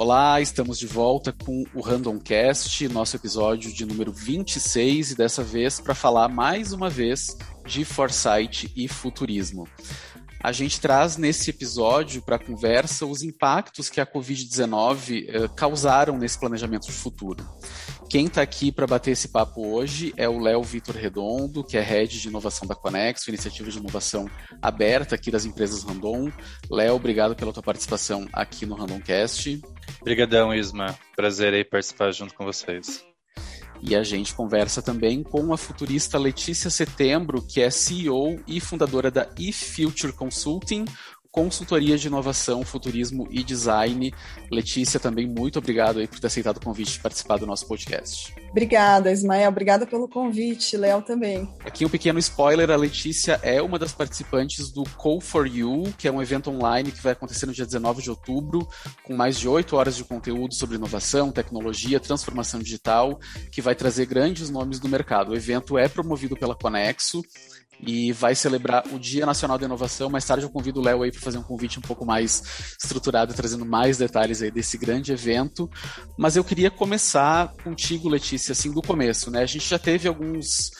Olá, estamos de volta com o Randomcast, nosso episódio de número 26 e dessa vez para falar mais uma vez de foresight e futurismo. A gente traz nesse episódio para a conversa os impactos que a Covid-19 eh, causaram nesse planejamento de futuro. Quem está aqui para bater esse papo hoje é o Léo Vitor Redondo, que é Head de Inovação da Conexo, iniciativa de inovação aberta aqui das empresas Randon. Léo, obrigado pela tua participação aqui no Randomcast. Obrigadão, Isma. Prazer aí participar junto com vocês. E a gente conversa também com a futurista Letícia Setembro, que é CEO e fundadora da eFuture Consulting, consultoria de inovação, futurismo e design. Letícia, também muito obrigado aí por ter aceitado o convite de participar do nosso podcast. Obrigada, Ismael. Obrigada pelo convite. Léo também. Aqui um pequeno spoiler: a Letícia é uma das participantes do Call for You, que é um evento online que vai acontecer no dia 19 de outubro, com mais de oito horas de conteúdo sobre inovação, tecnologia, transformação digital, que vai trazer grandes nomes do mercado. O evento é promovido pela Conexo e vai celebrar o Dia Nacional da Inovação. Mais tarde eu convido o Léo aí para fazer um convite um pouco mais estruturado, trazendo mais detalhes aí desse grande evento. Mas eu queria começar contigo, Letícia, assim, do começo, né? A gente já teve alguns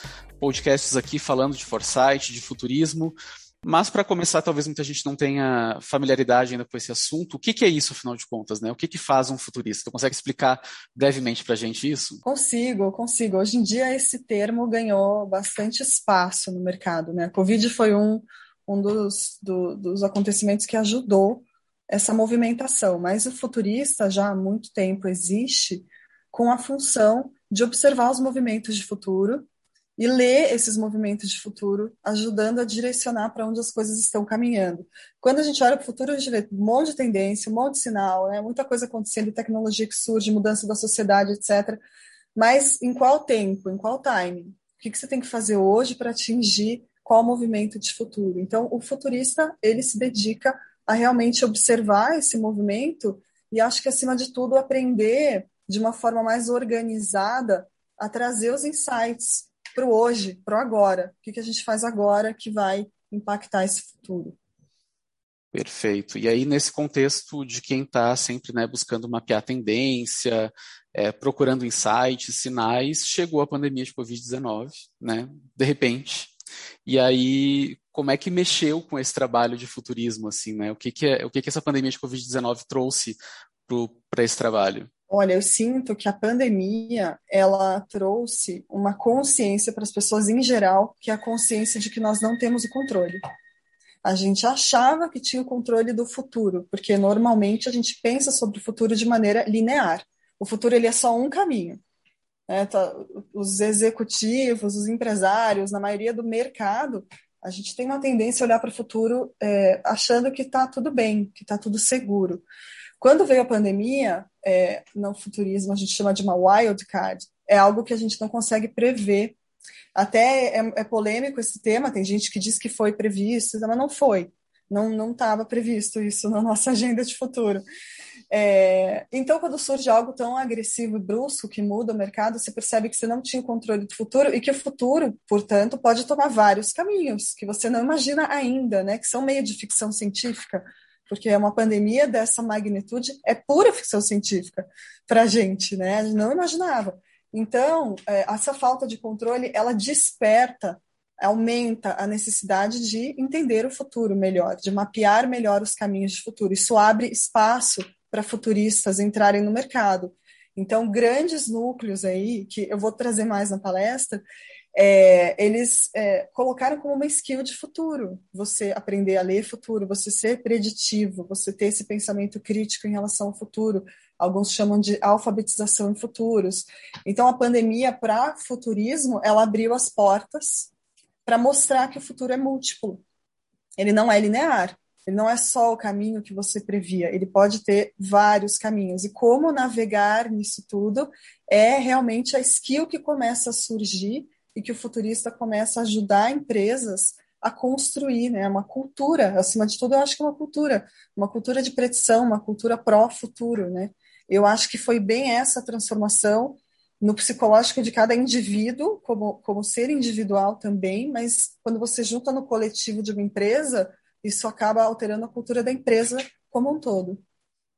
podcasts aqui falando de foresight, de futurismo, mas para começar, talvez muita gente não tenha familiaridade ainda com esse assunto. O que, que é isso, afinal de contas, né? O que, que faz um futurista? Tu consegue explicar brevemente para a gente isso? Consigo, consigo. Hoje em dia esse termo ganhou bastante espaço no mercado, né? A Covid foi um, um dos, do, dos acontecimentos que ajudou essa movimentação, mas o futurista já há muito tempo existe com a função de observar os movimentos de futuro e ler esses movimentos de futuro, ajudando a direcionar para onde as coisas estão caminhando. Quando a gente olha para o futuro, a gente vê um monte de tendência, um monte de sinal, né? muita coisa acontecendo, tecnologia que surge, mudança da sociedade, etc. Mas em qual tempo, em qual timing? O que, que você tem que fazer hoje para atingir qual movimento de futuro? Então, o futurista, ele se dedica a realmente observar esse movimento e acho que, acima de tudo, aprender de uma forma mais organizada a trazer os insights para o hoje, para o agora. O que, que a gente faz agora que vai impactar esse futuro? Perfeito. E aí, nesse contexto de quem está sempre né, buscando mapear tendência, é, procurando insights, sinais, chegou a pandemia de Covid-19, né? De repente. E aí, como é que mexeu com esse trabalho de futurismo, assim, né? O que, que, é, o que, que essa pandemia de Covid-19 trouxe para esse trabalho? Olha, eu sinto que a pandemia ela trouxe uma consciência para as pessoas em geral, que é a consciência de que nós não temos o controle. A gente achava que tinha o controle do futuro, porque normalmente a gente pensa sobre o futuro de maneira linear. O futuro ele é só um caminho. Né? Tá, os executivos, os empresários, na maioria do mercado, a gente tem uma tendência a olhar para o futuro é, achando que está tudo bem, que está tudo seguro. Quando veio a pandemia, é, no futurismo a gente chama de uma wild card, é algo que a gente não consegue prever. Até é, é polêmico esse tema, tem gente que diz que foi previsto, mas não foi. Não estava previsto isso na nossa agenda de futuro. É, então, quando surge algo tão agressivo e brusco que muda o mercado, você percebe que você não tinha controle do futuro e que o futuro, portanto, pode tomar vários caminhos que você não imagina ainda, né? Que são meio de ficção científica porque é uma pandemia dessa magnitude, é pura ficção científica para a gente, né? A gente não imaginava. Então, é, essa falta de controle, ela desperta, aumenta a necessidade de entender o futuro melhor, de mapear melhor os caminhos de futuro. Isso abre espaço para futuristas entrarem no mercado. Então, grandes núcleos aí, que eu vou trazer mais na palestra, é, eles é, colocaram como uma skill de futuro. Você aprender a ler futuro, você ser preditivo, você ter esse pensamento crítico em relação ao futuro. Alguns chamam de alfabetização em futuros. Então, a pandemia para futurismo, ela abriu as portas para mostrar que o futuro é múltiplo. Ele não é linear. Ele não é só o caminho que você previa, ele pode ter vários caminhos. E como navegar nisso tudo é realmente a skill que começa a surgir e que o futurista começa a ajudar empresas a construir né, uma cultura, acima de tudo, eu acho que é uma cultura, uma cultura de predição, uma cultura pró-futuro. Né? Eu acho que foi bem essa transformação no psicológico de cada indivíduo, como, como ser individual também, mas quando você junta no coletivo de uma empresa, isso acaba alterando a cultura da empresa como um todo.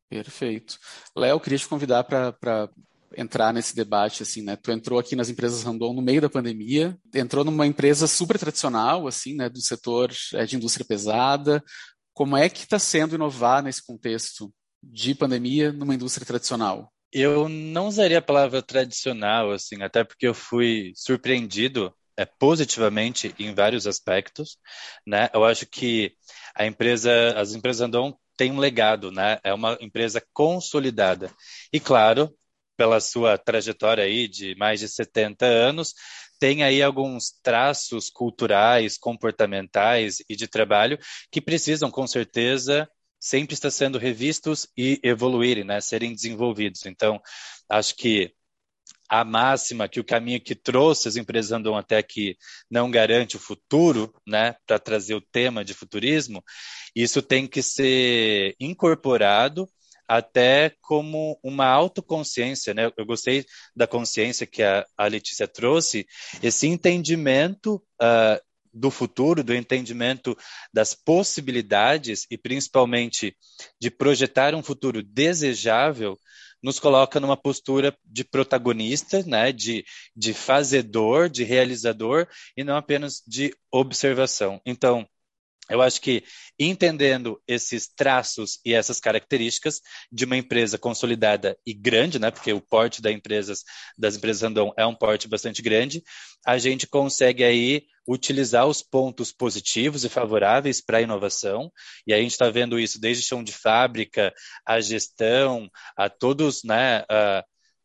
Perfeito. Léo, queria te convidar para entrar nesse debate, assim, né? Tu entrou aqui nas empresas Randon no meio da pandemia, entrou numa empresa super tradicional, assim, né, do setor é, de indústria pesada. Como é que está sendo inovar nesse contexto de pandemia numa indústria tradicional? Eu não usaria a palavra tradicional, assim, até porque eu fui surpreendido é, positivamente em vários aspectos, né? Eu acho que a empresa, as empresas Randon têm um legado, né? É uma empresa consolidada. E claro, pela sua trajetória aí de mais de 70 anos, tem aí alguns traços culturais, comportamentais e de trabalho que precisam, com certeza, sempre estar sendo revistos e evoluírem, né, serem desenvolvidos. Então, acho que a máxima que o caminho que trouxe as empresas andam até aqui não garante o futuro, né, para trazer o tema de futurismo, isso tem que ser incorporado até como uma autoconsciência, né? Eu gostei da consciência que a, a Letícia trouxe, esse entendimento uh, do futuro, do entendimento das possibilidades e principalmente de projetar um futuro desejável, nos coloca numa postura de protagonista, né, de, de fazedor, de realizador e não apenas de observação. Então, eu acho que entendendo esses traços e essas características de uma empresa consolidada e grande, né, porque o porte das empresas das empresas Randon é um porte bastante grande, a gente consegue aí utilizar os pontos positivos e favoráveis para a inovação. E a gente está vendo isso desde chão de fábrica, a gestão, a todos, né,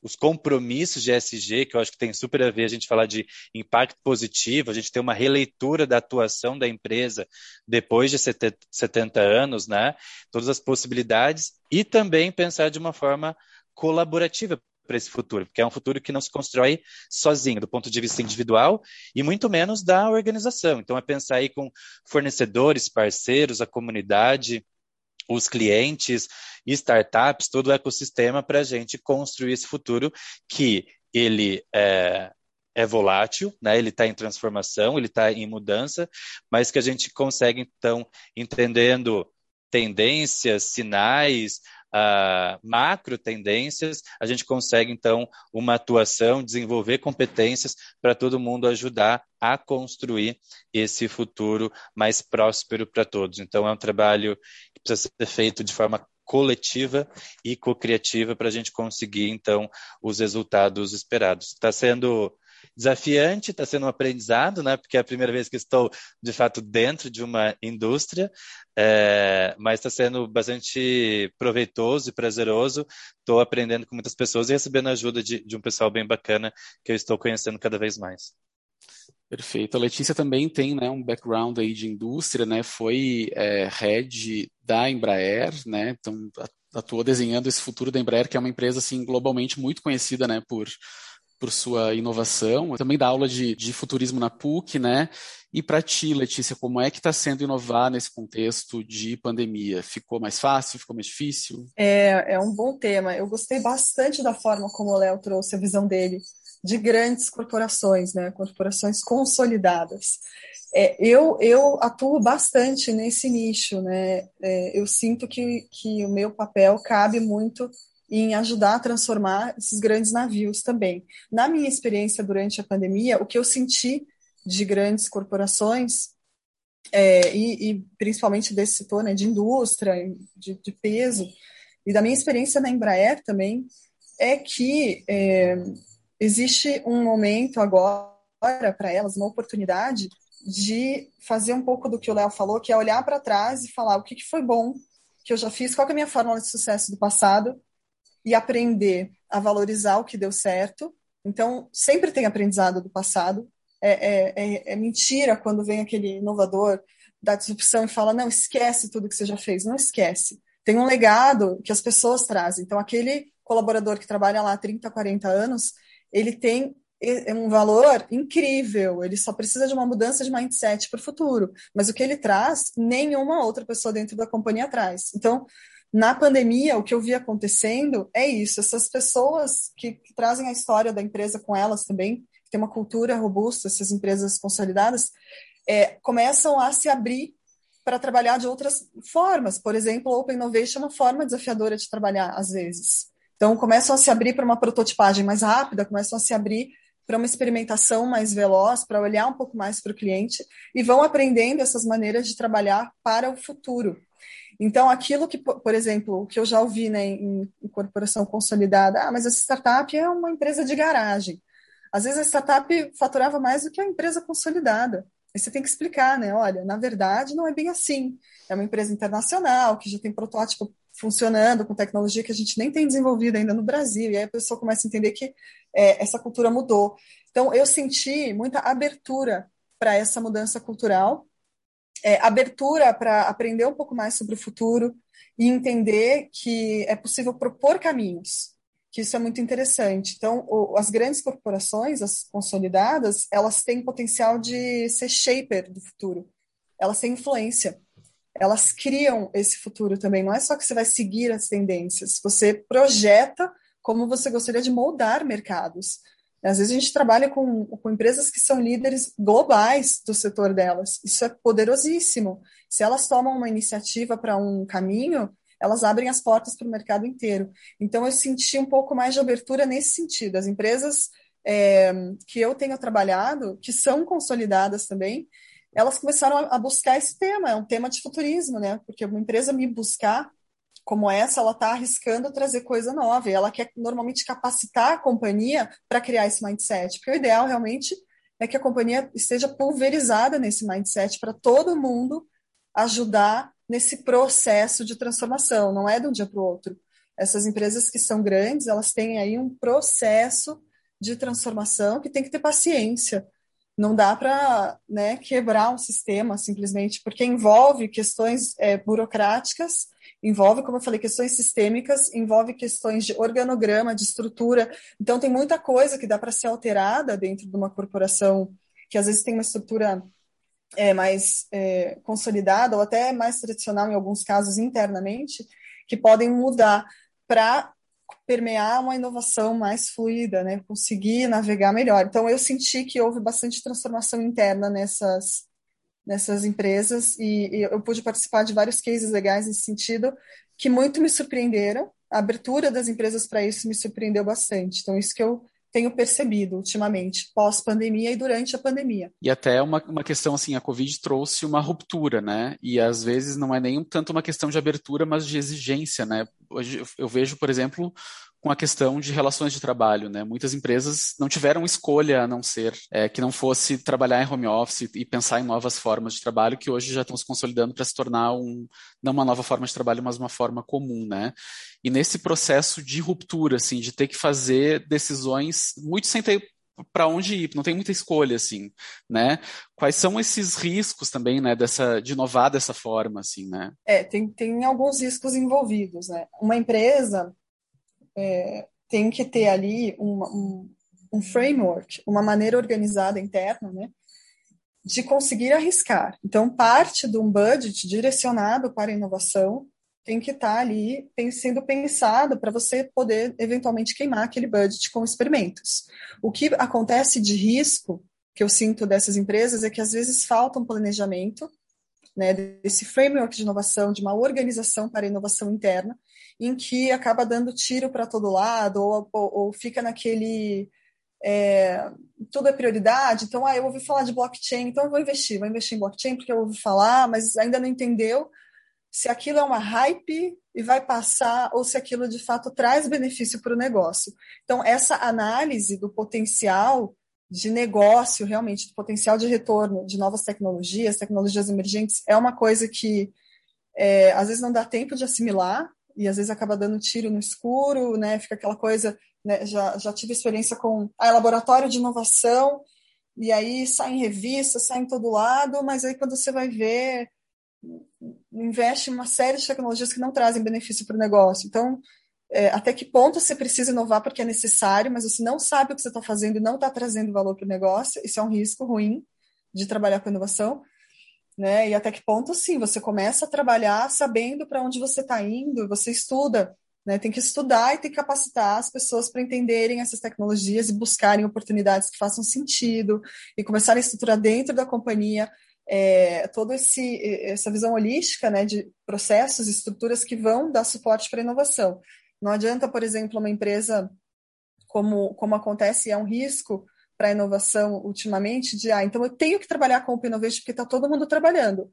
os compromissos de SG, que eu acho que tem super a ver a gente falar de impacto positivo, a gente ter uma releitura da atuação da empresa depois de 70 anos, né? Todas as possibilidades e também pensar de uma forma colaborativa para esse futuro, porque é um futuro que não se constrói sozinho, do ponto de vista individual e muito menos da organização. Então é pensar aí com fornecedores, parceiros, a comunidade, os clientes, startups, todo o ecossistema para a gente construir esse futuro que ele é, é volátil, né? ele está em transformação, ele está em mudança, mas que a gente consegue, então, entendendo tendências, sinais, uh, macro tendências, a gente consegue, então, uma atuação, desenvolver competências para todo mundo ajudar a construir esse futuro mais próspero para todos. Então, é um trabalho que precisa ser feito de forma coletiva e co-criativa para a gente conseguir, então, os resultados esperados. Está sendo desafiante, está sendo um aprendizado, né? Porque é a primeira vez que estou, de fato, dentro de uma indústria, é, mas está sendo bastante proveitoso e prazeroso. Estou aprendendo com muitas pessoas e recebendo ajuda de, de um pessoal bem bacana que eu estou conhecendo cada vez mais. Perfeito. A Letícia também tem né, um background aí de indústria, né? Foi é, head da Embraer, né? Então atuou desenhando esse futuro da Embraer, que é uma empresa assim globalmente muito conhecida, né? Por por sua inovação. Também dá aula de, de futurismo na PUC, né? E para ti, Letícia, como é que está sendo inovar nesse contexto de pandemia? Ficou mais fácil? Ficou mais difícil? É, é um bom tema. Eu gostei bastante da forma como o Léo trouxe a visão dele de grandes corporações, né? Corporações consolidadas. É, eu, eu atuo bastante nesse nicho, né? É, eu sinto que, que o meu papel cabe muito em ajudar a transformar esses grandes navios também. Na minha experiência durante a pandemia, o que eu senti de grandes corporações, é, e, e, principalmente desse setor né, de indústria, de, de, peso, e da minha experiência na Embraer também, é que é, existe um momento agora para elas, uma oportunidade de fazer um pouco do que o Léo falou, que é olhar para trás e falar o que, que foi bom que eu já fiz, qual é a minha fórmula de sucesso do passado e aprender a valorizar o que deu certo. Então, sempre tem aprendizado do passado. É, é, é, é mentira quando vem aquele inovador da disrupção e fala: não, esquece tudo que você já fez. Não esquece. Tem um legado que as pessoas trazem. Então, aquele colaborador que trabalha lá há 30, 40 anos, ele tem é, um valor incrível, ele só precisa de uma mudança de mindset para o futuro. Mas o que ele traz, nenhuma outra pessoa dentro da companhia traz. Então, na pandemia, o que eu vi acontecendo é isso: essas pessoas que, que trazem a história da empresa com elas também, que tem uma cultura robusta, essas empresas consolidadas, é, começam a se abrir para trabalhar de outras formas. Por exemplo, Open Innovation é uma forma desafiadora de trabalhar, às vezes. Então, começam a se abrir para uma prototipagem mais rápida, começam a se abrir para uma experimentação mais veloz, para olhar um pouco mais para o cliente e vão aprendendo essas maneiras de trabalhar para o futuro. Então, aquilo que, por exemplo, que eu já ouvi né, em, em corporação consolidada, ah, mas essa startup é uma empresa de garagem. Às vezes a startup faturava mais do que a empresa consolidada. Aí você tem que explicar, né? Olha, na verdade não é bem assim. É uma empresa internacional que já tem protótipo funcionando com tecnologia que a gente nem tem desenvolvida ainda no Brasil. E aí a pessoa começa a entender que é, essa cultura mudou. Então eu senti muita abertura para essa mudança cultural é, abertura para aprender um pouco mais sobre o futuro e entender que é possível propor caminhos, que isso é muito interessante. Então, o, as grandes corporações, as consolidadas, elas têm potencial de ser shaper do futuro. Elas têm influência. Elas criam esse futuro também. Não é só que você vai seguir as tendências, você projeta como você gostaria de moldar mercados. Às vezes a gente trabalha com, com empresas que são líderes globais do setor delas. Isso é poderosíssimo. Se elas tomam uma iniciativa para um caminho, elas abrem as portas para o mercado inteiro. Então, eu senti um pouco mais de abertura nesse sentido. As empresas é, que eu tenho trabalhado, que são consolidadas também, elas começaram a buscar esse tema, é um tema de futurismo, né? Porque uma empresa me buscar como essa, ela está arriscando trazer coisa nova, e ela quer normalmente capacitar a companhia para criar esse mindset, porque o ideal realmente é que a companhia esteja pulverizada nesse mindset para todo mundo ajudar nesse processo de transformação, não é de um dia para o outro. Essas empresas que são grandes, elas têm aí um processo de transformação que tem que ter paciência. Não dá para né, quebrar um sistema simplesmente, porque envolve questões é, burocráticas envolve, como eu falei, questões sistêmicas, envolve questões de organograma, de estrutura. Então, tem muita coisa que dá para ser alterada dentro de uma corporação que às vezes tem uma estrutura é, mais é, consolidada ou até mais tradicional, em alguns casos, internamente, que podem mudar para permear uma inovação mais fluida, né? conseguir navegar melhor. Então, eu senti que houve bastante transformação interna nessas nessas empresas e, e, eu pude participar de vários cases legais nesse sentido que muito me surpreenderam. A abertura das empresas para isso me surpreendeu bastante. Então, isso que eu tenho percebido ultimamente, pós-pandemia e durante a pandemia. E até uma, uma questão assim, a Covid trouxe uma ruptura, né? E às vezes não é nem tanto uma questão de abertura, mas de exigência, né? Hoje eu vejo, por exemplo, com a questão de relações de trabalho, né? Muitas empresas não tiveram escolha a não ser é, que não fosse trabalhar em home office e pensar em novas formas de trabalho que hoje já estão se consolidando para se tornar um, não uma nova forma de trabalho, mas uma forma comum, né? E nesse processo de ruptura, assim, de ter que fazer decisões muito sem ter para onde ir, não tem muita escolha, assim, né? Quais são esses riscos também, né, dessa, de inovar dessa forma, assim, né? É, tem, tem alguns riscos envolvidos, né? Uma empresa, é, tem que ter ali um, um, framework, uma maneira organizada interna, né, de conseguir arriscar. Então, parte de um budget direcionado para a inovação tem que estar ali sendo pensado para você poder eventualmente queimar aquele budget com experimentos. O que acontece de risco que eu sinto dessas empresas é que às vezes falta um planejamento, né, desse framework de inovação, de uma organização para a inovação interna, em que acaba dando tiro para todo lado, ou, ou, ou fica naquele. É, tudo é prioridade, então ah, eu ouvi falar de blockchain, então eu vou investir, vou investir em blockchain porque eu ouvi falar, mas ainda não entendeu se aquilo é uma hype e vai passar ou se aquilo de fato traz benefício para o negócio. Então, essa análise do potencial de negócio, realmente, do potencial de retorno de novas tecnologias, tecnologias emergentes, é uma coisa que é, às vezes não dá tempo de assimilar, e às vezes acaba dando tiro no escuro, né? Fica aquela coisa, né? já, já tive experiência com ah, laboratório de inovação, e aí sai em revista, sai em todo lado, mas aí quando você vai ver, investe em uma série de tecnologias que não trazem benefício para o negócio. Então, é, até que ponto você precisa inovar porque é necessário, mas você não sabe o que você está fazendo e não está trazendo valor para o negócio, isso é um risco ruim de trabalhar com inovação né? E até que ponto, sim, você começa a trabalhar sabendo para onde você está indo, você estuda, né? Tem que estudar e tem que capacitar as pessoas para entenderem essas tecnologias e buscarem oportunidades que façam sentido e começarem a estruturar dentro da companhia é, toda essa visão holística né, de processos, estruturas que vão dar suporte para a inovação. Não adianta, por exemplo, uma empresa, como, como acontece, é um risco para a inovação ultimamente, de, ah, então eu tenho que trabalhar com o Innovation porque está todo mundo trabalhando.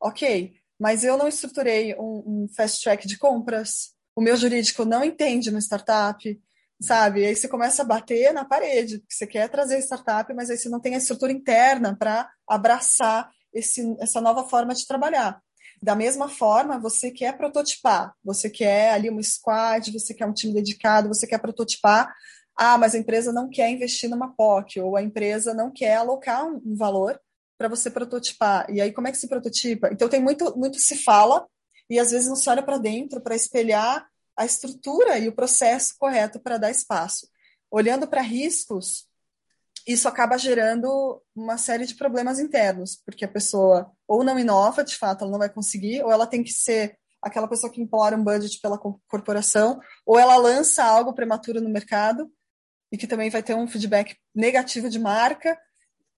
Ok, mas eu não estruturei um, um fast track de compras, o meu jurídico não entende uma startup, sabe? Aí você começa a bater na parede, porque você quer trazer startup, mas aí você não tem a estrutura interna para abraçar esse, essa nova forma de trabalhar. Da mesma forma, você quer prototipar, você quer ali uma squad, você quer um time dedicado, você quer prototipar. Ah, mas a empresa não quer investir numa POC, ou a empresa não quer alocar um, valor para você prototipar. E aí, como é que se prototipa? Então, tem muito, muito se fala, e às vezes não se olha para dentro para espelhar a estrutura e o processo correto para dar espaço. Olhando para riscos, isso acaba gerando uma série de problemas internos, porque a pessoa ou não inova, de fato, ela não vai conseguir, ou ela tem que ser aquela pessoa que implora um budget pela corporação, ou ela lança algo prematuro no mercado e que também vai ter um feedback negativo de marca,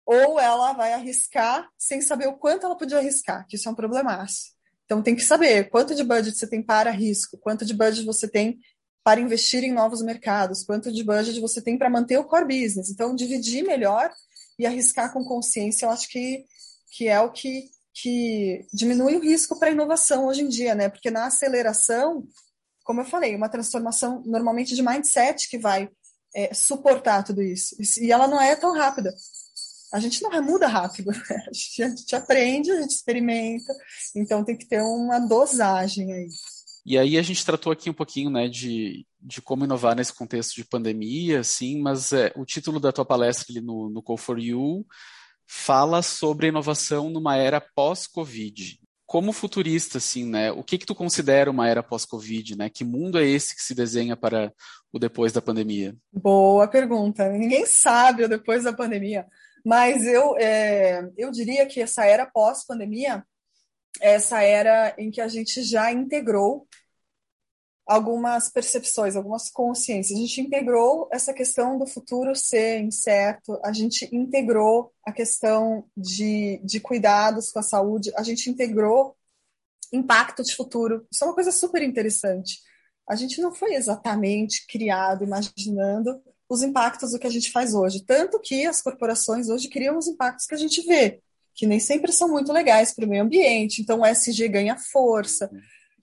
ou ela vai arriscar sem saber o quanto ela podia arriscar, que isso é um problemaço. Então tem que saber quanto de budget você tem para risco, quanto de budget você tem para investir em novos mercados, quanto de budget você tem para manter o core business. Então dividir melhor e arriscar com consciência, eu acho que, que é o que, que diminui o risco para a inovação hoje em dia, né? Porque na aceleração, como eu falei, uma transformação normalmente de mindset que vai é, suportar tudo isso. E ela não é tão rápida a gente não muda rápido, né? a, gente, a gente aprende, a gente experimenta, então tem que ter uma dosagem aí. E aí a gente tratou aqui um pouquinho, né, de, de como inovar nesse contexto de pandemia, assim, mas é, o título da tua palestra ali no, no Call for You fala sobre inovação numa era pós-Covid. Como futurista, assim, né, o que que tu considera uma era pós-Covid, né? Que mundo é esse que se desenha para o depois da pandemia? Boa pergunta. Ninguém sabe o depois da pandemia. Mas eu, é, eu diria que essa era pós-pandemia essa era em que a gente já integrou algumas percepções, algumas consciências. A gente integrou essa questão do futuro ser incerto, a gente integrou a questão de, de cuidados com a saúde, a gente integrou impacto de futuro. Isso é uma coisa super interessante. A gente não foi exatamente criado imaginando os impactos do que a gente faz hoje. Tanto que as corporações hoje criam os impactos que a gente vê, que nem sempre são muito legais para o meio ambiente. Então, o SG ganha força.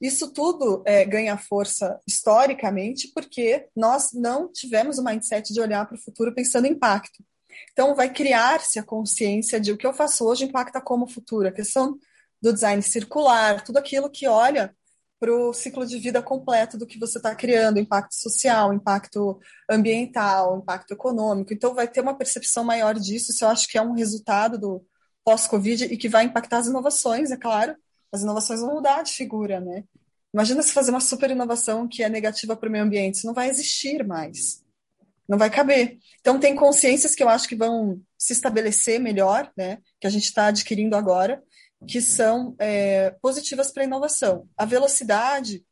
Isso tudo é, ganha força historicamente porque nós não tivemos o mindset de olhar para o futuro pensando em impacto. Então, vai criar-se a consciência de o que eu faço hoje impacta como futuro. A questão do design circular, tudo aquilo que olha para o ciclo de vida completo do que você está criando, impacto social, impacto ambiental, impacto econômico. Então, vai ter uma percepção maior disso. Isso eu acho que é um resultado do pós-Covid e que vai impactar as inovações, é claro. As inovações vão mudar de figura, né? Imagina se fazer uma super inovação que é negativa para o meio ambiente. Isso não vai existir mais. Não vai caber. Então, tem consciências que eu acho que vão se estabelecer melhor, né? Que a gente está adquirindo agora que são é, positivas para a inovação. A velocidade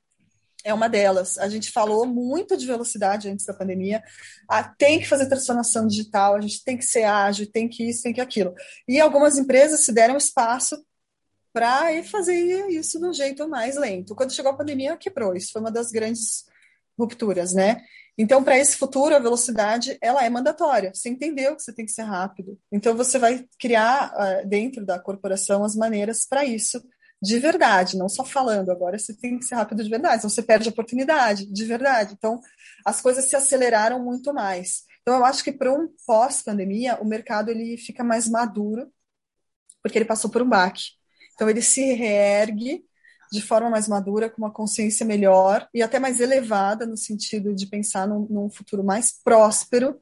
é uma delas. A gente falou muito de velocidade antes da pandemia. Ah, tem que fazer transformação digital, a gente tem que ser ágil, tem que isso, tem que aquilo. E algumas empresas se deram espaço para fazer isso do jeito mais lento. Quando chegou a pandemia, quebrou. Isso foi uma das grandes rupturas, né? Então, para esse futuro, a velocidade ela é mandatória. Você entendeu que você tem que ser rápido. Então, você vai criar uh, dentro da corporação as maneiras para isso de verdade, não só falando. Agora você tem que ser rápido de verdade, senão você perde a oportunidade de verdade. Então, as coisas se aceleraram muito mais. Então, eu acho que para um pós-pandemia, o mercado ele fica mais maduro, porque ele passou por um baque. Então, ele se reergue de forma mais madura, com uma consciência melhor e até mais elevada no sentido de pensar num, num futuro mais próspero.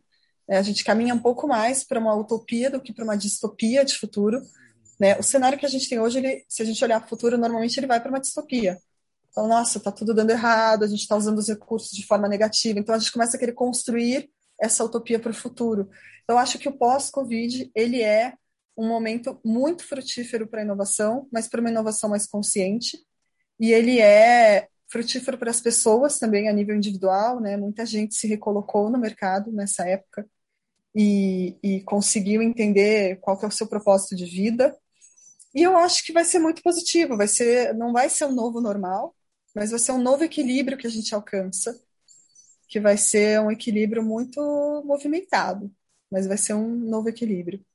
É, a gente caminha um pouco mais para uma utopia do que para uma distopia de futuro. Né? O cenário que a gente tem hoje, ele, se a gente olhar para o futuro, normalmente ele vai para uma distopia. Então, nossa, está tudo dando errado, a gente está usando os recursos de forma negativa. Então, a gente começa a querer construir essa utopia para o futuro. Eu acho que o pós-Covid, ele é um momento muito frutífero para a inovação, mas para uma inovação mais consciente, e ele é frutífero para as pessoas também a nível individual, né? Muita gente se recolocou no mercado nessa época e, e conseguiu entender qual é o seu propósito de vida E eu acho que vai ser muito positivo, vai ser, não vai ser um novo normal, mas vai ser um novo equilíbrio que a gente alcança, que vai ser um equilíbrio muito movimentado, mas vai ser um novo equilíbrio.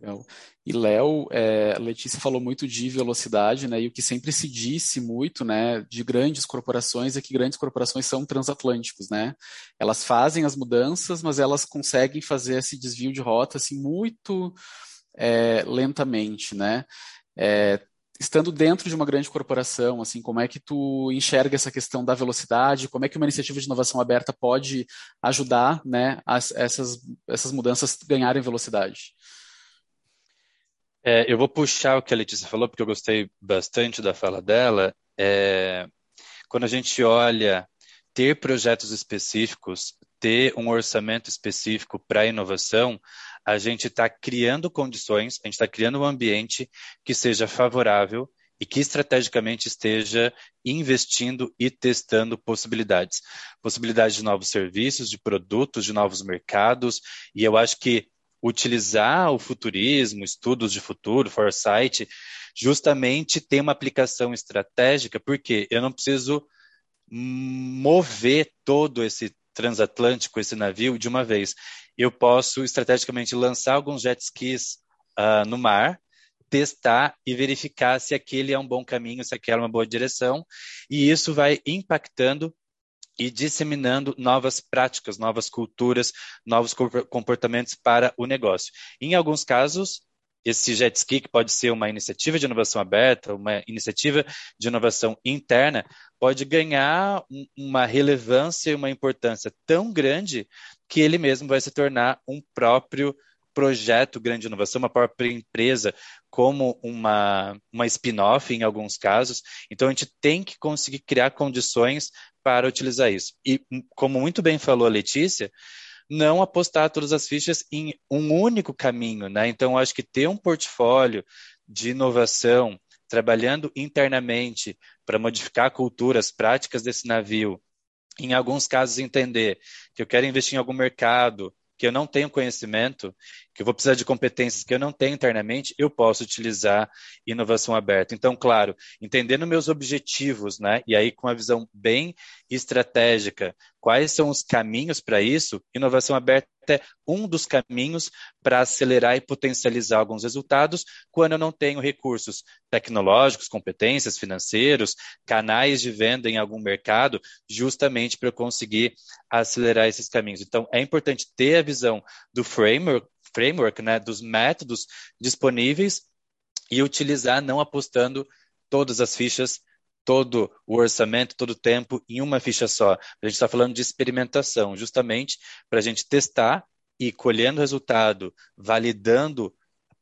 Legal. E Léo, é, Letícia falou muito de velocidade, né? E o que sempre se disse muito, né, de grandes corporações é que grandes corporações são transatlânticos, né? Elas fazem as mudanças, mas elas conseguem fazer esse desvio de rota assim muito é, lentamente, né? É, estando dentro de uma grande corporação, assim, como é que tu enxerga essa questão da velocidade? Como é que uma iniciativa de inovação aberta pode ajudar, né, as, essas, essas mudanças ganharem velocidade? É, eu vou puxar o que a Letícia falou, porque eu gostei bastante da fala dela. É, quando a gente olha ter projetos específicos, ter um orçamento específico para inovação, a gente está criando condições, a gente está criando um ambiente que seja favorável e que estrategicamente esteja investindo e testando possibilidades. Possibilidades de novos serviços, de produtos, de novos mercados, e eu acho que utilizar o futurismo, estudos de futuro, foresight, justamente tem uma aplicação estratégica, porque eu não preciso mover todo esse transatlântico, esse navio, de uma vez. Eu posso estrategicamente lançar alguns jet skis uh, no mar, testar e verificar se aquele é um bom caminho, se aquela é uma boa direção, e isso vai impactando e disseminando novas práticas, novas culturas, novos comportamentos para o negócio. Em alguns casos, esse jet ski, que pode ser uma iniciativa de inovação aberta, uma iniciativa de inovação interna, pode ganhar uma relevância e uma importância tão grande que ele mesmo vai se tornar um próprio projeto grande de inovação, uma própria empresa, como uma, uma spin-off em alguns casos. Então, a gente tem que conseguir criar condições para utilizar isso. E, como muito bem falou a Letícia, não apostar todas as fichas em um único caminho, né? Então, acho que ter um portfólio de inovação, trabalhando internamente para modificar culturas, práticas desse navio, em alguns casos entender que eu quero investir em algum mercado, que eu não tenho conhecimento, que eu vou precisar de competências que eu não tenho internamente, eu posso utilizar inovação aberta. Então, claro, entendendo meus objetivos, né? E aí com uma visão bem estratégica, quais são os caminhos para isso? Inovação aberta é um dos caminhos para acelerar e potencializar alguns resultados quando eu não tenho recursos tecnológicos, competências, financeiros, canais de venda em algum mercado, justamente para eu conseguir acelerar esses caminhos. Então, é importante ter a visão do framework, framework né, dos métodos disponíveis e utilizar não apostando todas as fichas todo o orçamento, todo o tempo em uma ficha só. A gente está falando de experimentação, justamente para a gente testar e colhendo resultado, validando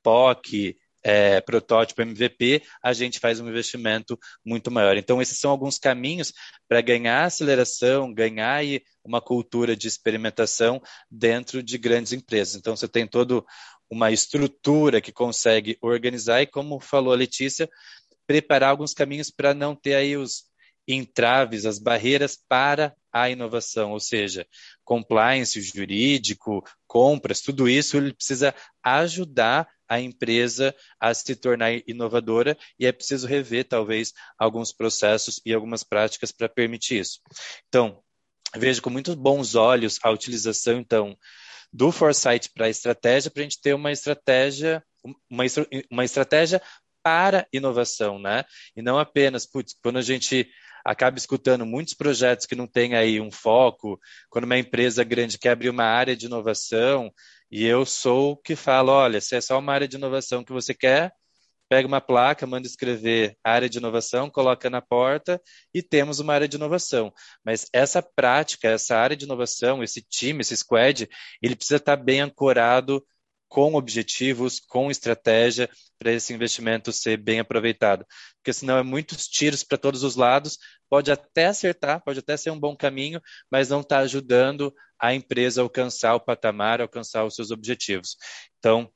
POC, é, protótipo MVP, a gente faz um investimento muito maior. Então, esses são alguns caminhos para ganhar aceleração, ganhar uma cultura de experimentação dentro de grandes empresas. Então, você tem toda uma estrutura que consegue organizar e, como falou a Letícia, preparar alguns caminhos para não ter aí os entraves, as barreiras para a inovação, ou seja, compliance jurídico, compras, tudo isso ele precisa ajudar a empresa a se tornar inovadora e é preciso rever talvez alguns processos e algumas práticas para permitir isso. Então, vejo com muitos bons olhos a utilização então do foresight para a estratégia para a gente ter uma estratégia uma, uma estratégia para inovação, né? E não apenas, putz, quando a gente acaba escutando muitos projetos que não têm aí um foco, quando uma empresa grande quer abrir uma área de inovação, e eu sou o que falo, olha, se é só uma área de inovação que você quer, pega uma placa, manda escrever área de inovação, coloca na porta e temos uma área de inovação. Mas essa prática, essa área de inovação, esse time, esse squad, ele precisa estar bem ancorado com objetivos, com estratégia, para esse investimento ser bem aproveitado. Porque senão é muitos tiros para todos os lados, pode até acertar, pode até ser um bom caminho, mas não está ajudando a empresa a alcançar o patamar, alcançar os seus objetivos. Então,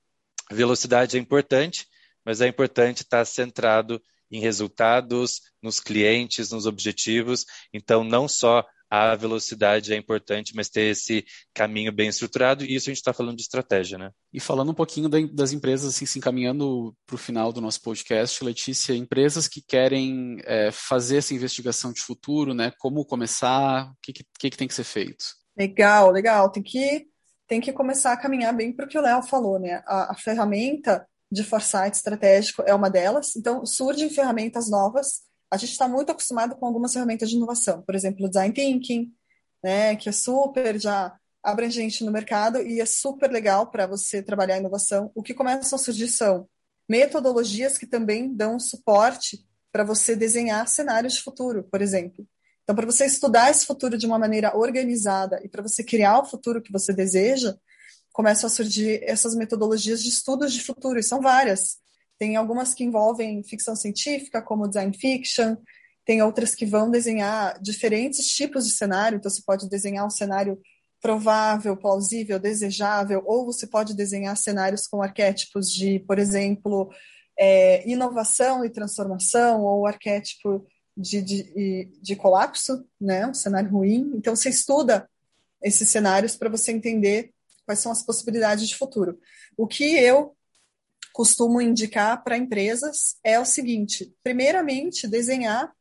velocidade é importante, mas é importante estar centrado em resultados, nos clientes, nos objetivos. Então, não só a velocidade é importante, mas ter esse caminho bem estruturado, e isso a gente está falando de estratégia, né? E falando um pouquinho das empresas, assim, se encaminhando para o final do nosso podcast, Letícia, empresas que querem é, fazer essa investigação de futuro, né? Como começar, o que, que, que tem que ser feito? Legal, legal. Tem que, tem que começar a caminhar bem para o que o Léo falou, né? A, a ferramenta de foresight estratégico é uma delas. Então, surgem ferramentas novas. A gente está muito acostumado com algumas ferramentas de inovação, por exemplo, o Design Thinking, né, que é super já abrangente no mercado e é super legal para você trabalhar inovação. O que começa a surgir são metodologias que também dão suporte para você desenhar cenários de futuro, por exemplo. Então, para você estudar esse futuro de uma maneira organizada e para você criar o futuro que você deseja, começam a surgir essas metodologias de estudos de futuro, e são várias. Tem algumas que envolvem ficção científica, como design fiction, tem outras que vão desenhar diferentes tipos de cenário, então você pode desenhar um cenário provável, plausível, desejável, ou você pode desenhar cenários com arquétipos de, por exemplo, é, inovação e transformação, ou arquétipo de, de, de colapso, né, um cenário ruim. Então, você estuda esses cenários para você entender quais são as possibilidades de futuro. O que eu costumo indicar para empresas é o seguinte: primeiramente, desenhar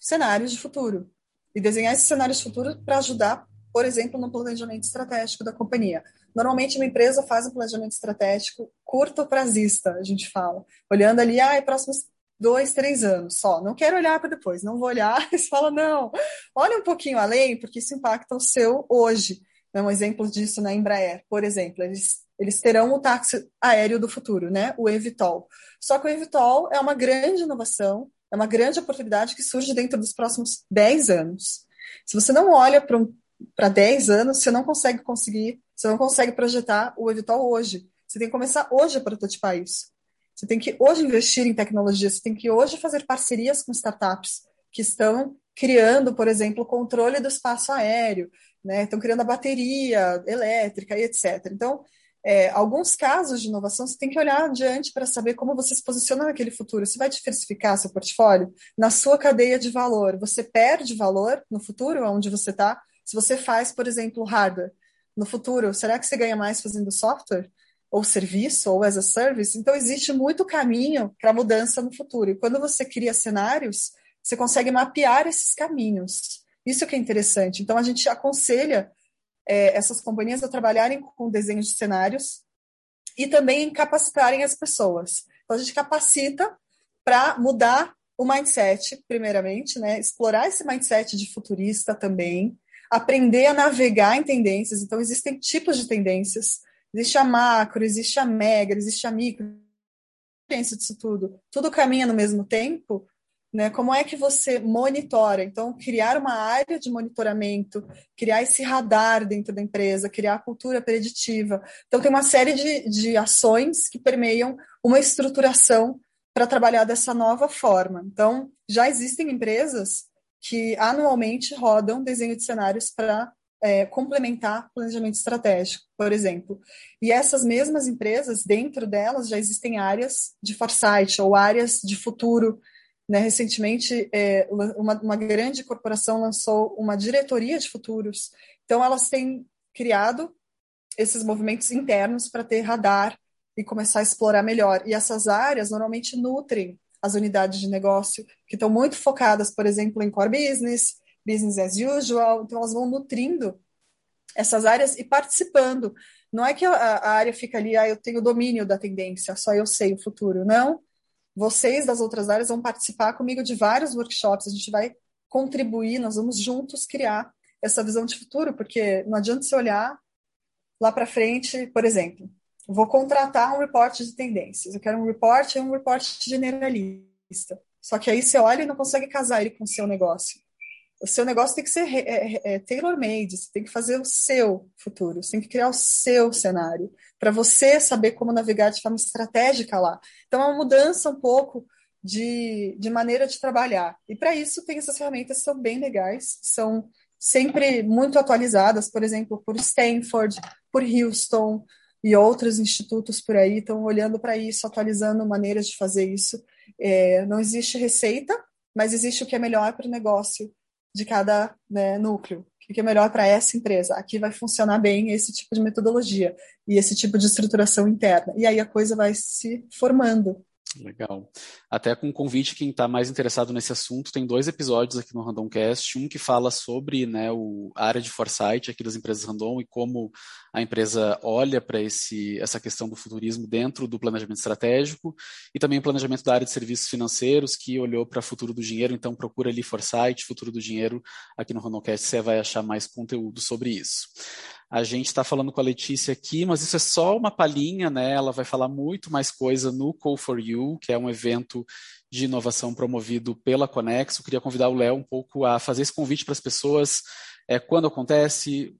cenários de futuro. E desenhar esses cenários de futuro para ajudar, por exemplo, no planejamento estratégico da companhia. Normalmente, uma empresa faz um planejamento estratégico curto prazista, a gente fala, olhando ali, ah, é próximos dois, três anos só. Não quero olhar para depois, não vou olhar. Você fala, não, olha um pouquinho além, porque isso impacta o seu hoje. É um exemplo disso na Embraer, por exemplo. Eles, eles terão o táxi aéreo do futuro, né? o Evitol. Só que o Evitol é uma grande inovação, é uma grande oportunidade que surge dentro dos próximos 10 anos. Se você não olha para um, 10 anos, você não consegue conseguir, você não consegue projetar o Evitol hoje. Você tem que começar hoje a prototipar isso. Você tem que hoje investir em tecnologia, você tem que hoje fazer parcerias com startups que estão criando, por exemplo, o controle do espaço aéreo, né? Estão criando a bateria elétrica e etc. Então, é, alguns casos de inovação você tem que olhar adiante para saber como você se posiciona naquele futuro. Você vai diversificar seu portfólio na sua cadeia de valor. Você perde valor no futuro, onde você está, se você faz, por exemplo, hardware. No futuro, será que você ganha mais fazendo software? Ou serviço, ou as a service? Então, existe muito caminho para mudança no futuro. E quando você cria cenários, você consegue mapear esses caminhos. Isso que é interessante. Então, a gente aconselha é, essas companhias a trabalharem com desenho de cenários e também capacitarem as pessoas. Então, a gente capacita para mudar o mindset, primeiramente, né? explorar esse mindset de futurista também, aprender a navegar em tendências. Então, existem tipos de tendências. Existe a macro, existe a mega, existe a micro. Pensa disso tudo. Tudo caminha no mesmo tempo, né? Como é que você monitora? Então, criar uma área de monitoramento, criar esse radar dentro da empresa, criar a cultura preditiva. Então, tem uma série de, de ações que permeiam uma estruturação para trabalhar dessa nova forma. Então, já existem empresas que anualmente rodam desenho de cenários para é, complementar planejamento estratégico, por exemplo. E essas mesmas empresas, dentro delas, já existem áreas de foresight ou áreas de futuro né, recentemente, é, uma, uma grande corporação lançou uma diretoria de futuros. Então, elas têm criado esses movimentos internos para ter radar e começar a explorar melhor. E essas áreas normalmente nutrem as unidades de negócio, que estão muito focadas, por exemplo, em core business, business as usual. Então, elas vão nutrindo essas áreas e participando. Não é que a, a área fica ali, ah, eu tenho domínio da tendência, só eu sei o futuro. Não vocês das outras áreas vão participar comigo de vários workshops, a gente vai contribuir, nós vamos juntos criar essa visão de futuro, porque não adianta você olhar lá para frente, por exemplo, vou contratar um reporte de tendências, eu quero um report e um report generalista. Só que aí você olha e não consegue casar ele com o seu negócio o seu negócio tem que ser é, é, tailor-made, você tem que fazer o seu futuro, você tem que criar o seu cenário, para você saber como navegar de forma estratégica lá. Então, é uma mudança um pouco de, de maneira de trabalhar. E para isso, tem essas ferramentas que são bem legais, são sempre muito atualizadas, por exemplo, por Stanford, por Houston e outros institutos por aí estão olhando para isso, atualizando maneiras de fazer isso. É, não existe receita, mas existe o que é melhor para o negócio de cada né, núcleo. O que é melhor para essa empresa? Aqui vai funcionar bem esse tipo de metodologia e esse tipo de estruturação interna. E aí a coisa vai se formando. Legal. Até com convite, quem está mais interessado nesse assunto, tem dois episódios aqui no Randomcast. Um que fala sobre né, o, a área de foresight aqui das empresas Random e como a empresa olha para essa questão do futurismo dentro do planejamento estratégico, e também o planejamento da área de serviços financeiros, que olhou para o futuro do dinheiro. Então, procura ali foresight, futuro do dinheiro, aqui no Randomcast, você vai achar mais conteúdo sobre isso. A gente está falando com a Letícia aqui, mas isso é só uma palhinha, né? Ela vai falar muito mais coisa no Call for You, que é um evento de inovação promovido pela Conexo. Queria convidar o Léo um pouco a fazer esse convite para as pessoas. É, quando acontece,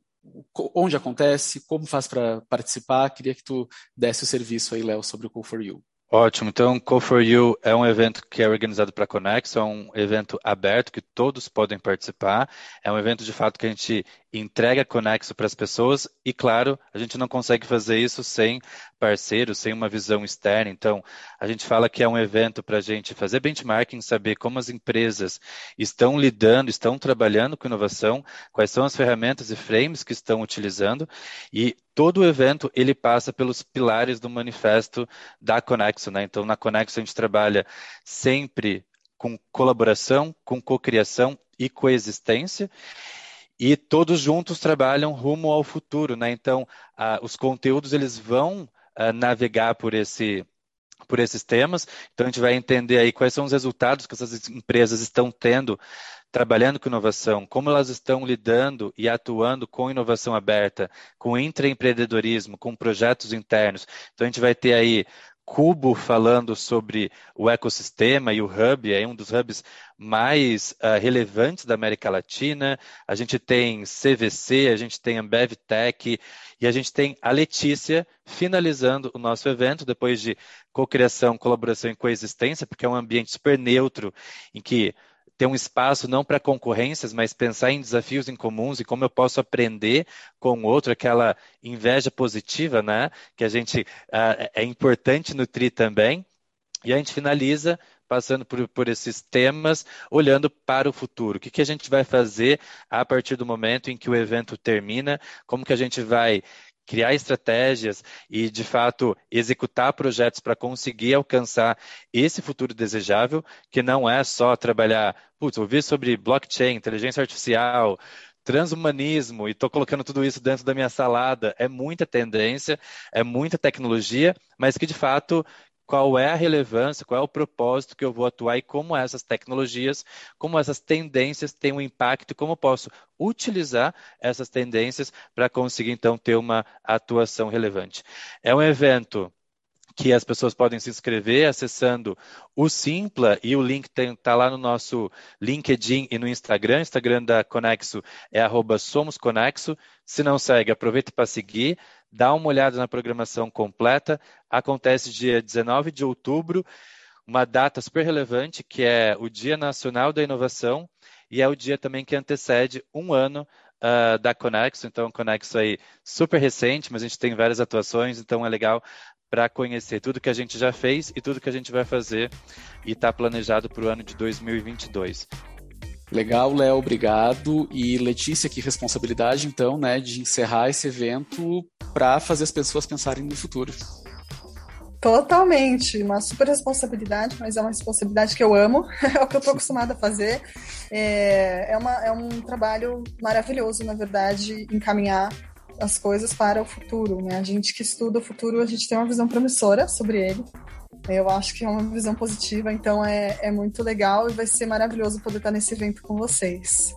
onde acontece, como faz para participar. Queria que tu desse o serviço aí, Léo, sobre o Call for You. Ótimo. Então, Call for You é um evento que é organizado para a Conexo, é um evento aberto que todos podem participar. É um evento de fato que a gente entrega Conexo para as pessoas e, claro, a gente não consegue fazer isso sem parceiros, sem uma visão externa. Então, a gente fala que é um evento para a gente fazer benchmarking, saber como as empresas estão lidando, estão trabalhando com inovação, quais são as ferramentas e frames que estão utilizando e todo o evento ele passa pelos pilares do manifesto da Conexo. Né? Então, na Conexo a gente trabalha sempre com colaboração, com cocriação e coexistência e todos juntos trabalham rumo ao futuro, né? Então, os conteúdos eles vão uh, navegar por esse por esses temas. Então, a gente vai entender aí quais são os resultados que essas empresas estão tendo trabalhando com inovação, como elas estão lidando e atuando com inovação aberta, com intraempreendedorismo, com projetos internos. Então, a gente vai ter aí Cubo falando sobre o ecossistema e o hub, é um dos hubs mais uh, relevantes da América Latina. A gente tem CVC, a gente tem Ambev Tech e a gente tem a Letícia finalizando o nosso evento depois de cocriação, colaboração e coexistência, porque é um ambiente super neutro em que ter um espaço não para concorrências, mas pensar em desafios em comuns e como eu posso aprender com o outro, aquela inveja positiva, né? Que a gente uh, é importante nutrir também. E a gente finaliza passando por, por, esses temas, olhando para o futuro. O que, que a gente vai fazer a partir do momento em que o evento termina? Como que a gente vai criar estratégias e, de fato, executar projetos para conseguir alcançar esse futuro desejável, que não é só trabalhar, putz, ouvir sobre blockchain, inteligência artificial, transhumanismo e estou colocando tudo isso dentro da minha salada. É muita tendência, é muita tecnologia, mas que de fato qual é a relevância, qual é o propósito que eu vou atuar e como essas tecnologias, como essas tendências têm um impacto como posso utilizar essas tendências para conseguir então ter uma atuação relevante. É um evento que as pessoas podem se inscrever acessando o Simpla e o link está lá no nosso LinkedIn e no Instagram. Instagram da Conexo é @somosconexo. Se não segue, aproveita para seguir dá uma olhada na programação completa. Acontece dia 19 de outubro, uma data super relevante, que é o Dia Nacional da Inovação, e é o dia também que antecede um ano uh, da Conexo. Então, Conexo aí super recente, mas a gente tem várias atuações, então é legal para conhecer tudo que a gente já fez e tudo que a gente vai fazer e está planejado para o ano de 2022. Legal, Léo, obrigado. E Letícia, que responsabilidade, então, né, de encerrar esse evento para fazer as pessoas pensarem no futuro. Totalmente, uma super responsabilidade, mas é uma responsabilidade que eu amo, é o que eu estou acostumada a fazer. É, é, uma, é um trabalho maravilhoso, na verdade, encaminhar as coisas para o futuro. Né? A gente que estuda o futuro, a gente tem uma visão promissora sobre ele. Eu acho que é uma visão positiva, então é, é muito legal e vai ser maravilhoso poder estar nesse evento com vocês.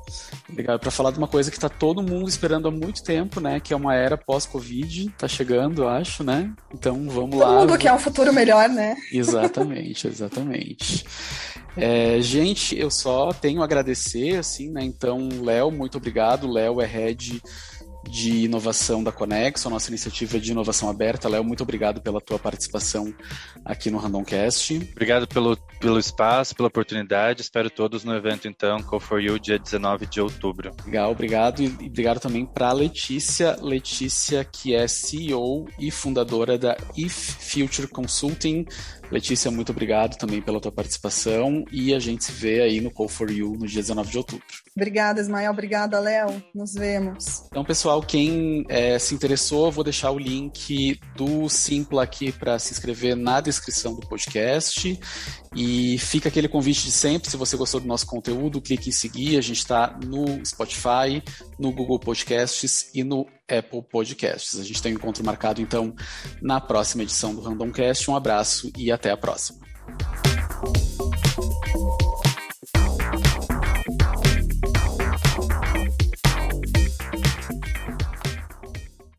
Obrigado para falar de uma coisa que está todo mundo esperando há muito tempo, né? Que é uma era pós-Covid, tá chegando, acho, né? Então vamos todo lá. Todo mundo quer um futuro melhor, né? Exatamente, exatamente. É, gente, eu só tenho a agradecer, assim, né? Então, Léo, muito obrigado. Léo é head de inovação da Conexo, a nossa iniciativa de inovação aberta. Léo, muito obrigado pela tua participação aqui no Randomcast. Obrigado pelo, pelo espaço, pela oportunidade. Espero todos no evento, então, Call for You, dia 19 de outubro. Legal, obrigado. E obrigado também para a Letícia. Letícia, que é CEO e fundadora da If Future Consulting. Letícia, muito obrigado também pela tua participação e a gente se vê aí no Call for You no dia 19 de outubro. Obrigada, Ismael. Obrigada, Léo. Nos vemos. Então, pessoal, quem é, se interessou, vou deixar o link do Simpla aqui para se inscrever na descrição do podcast. E fica aquele convite de sempre, se você gostou do nosso conteúdo, clique em seguir. A gente está no Spotify, no Google Podcasts e no Apple Podcasts. A gente tem um encontro marcado, então, na próxima edição do Randomcast. Um abraço e até a próxima.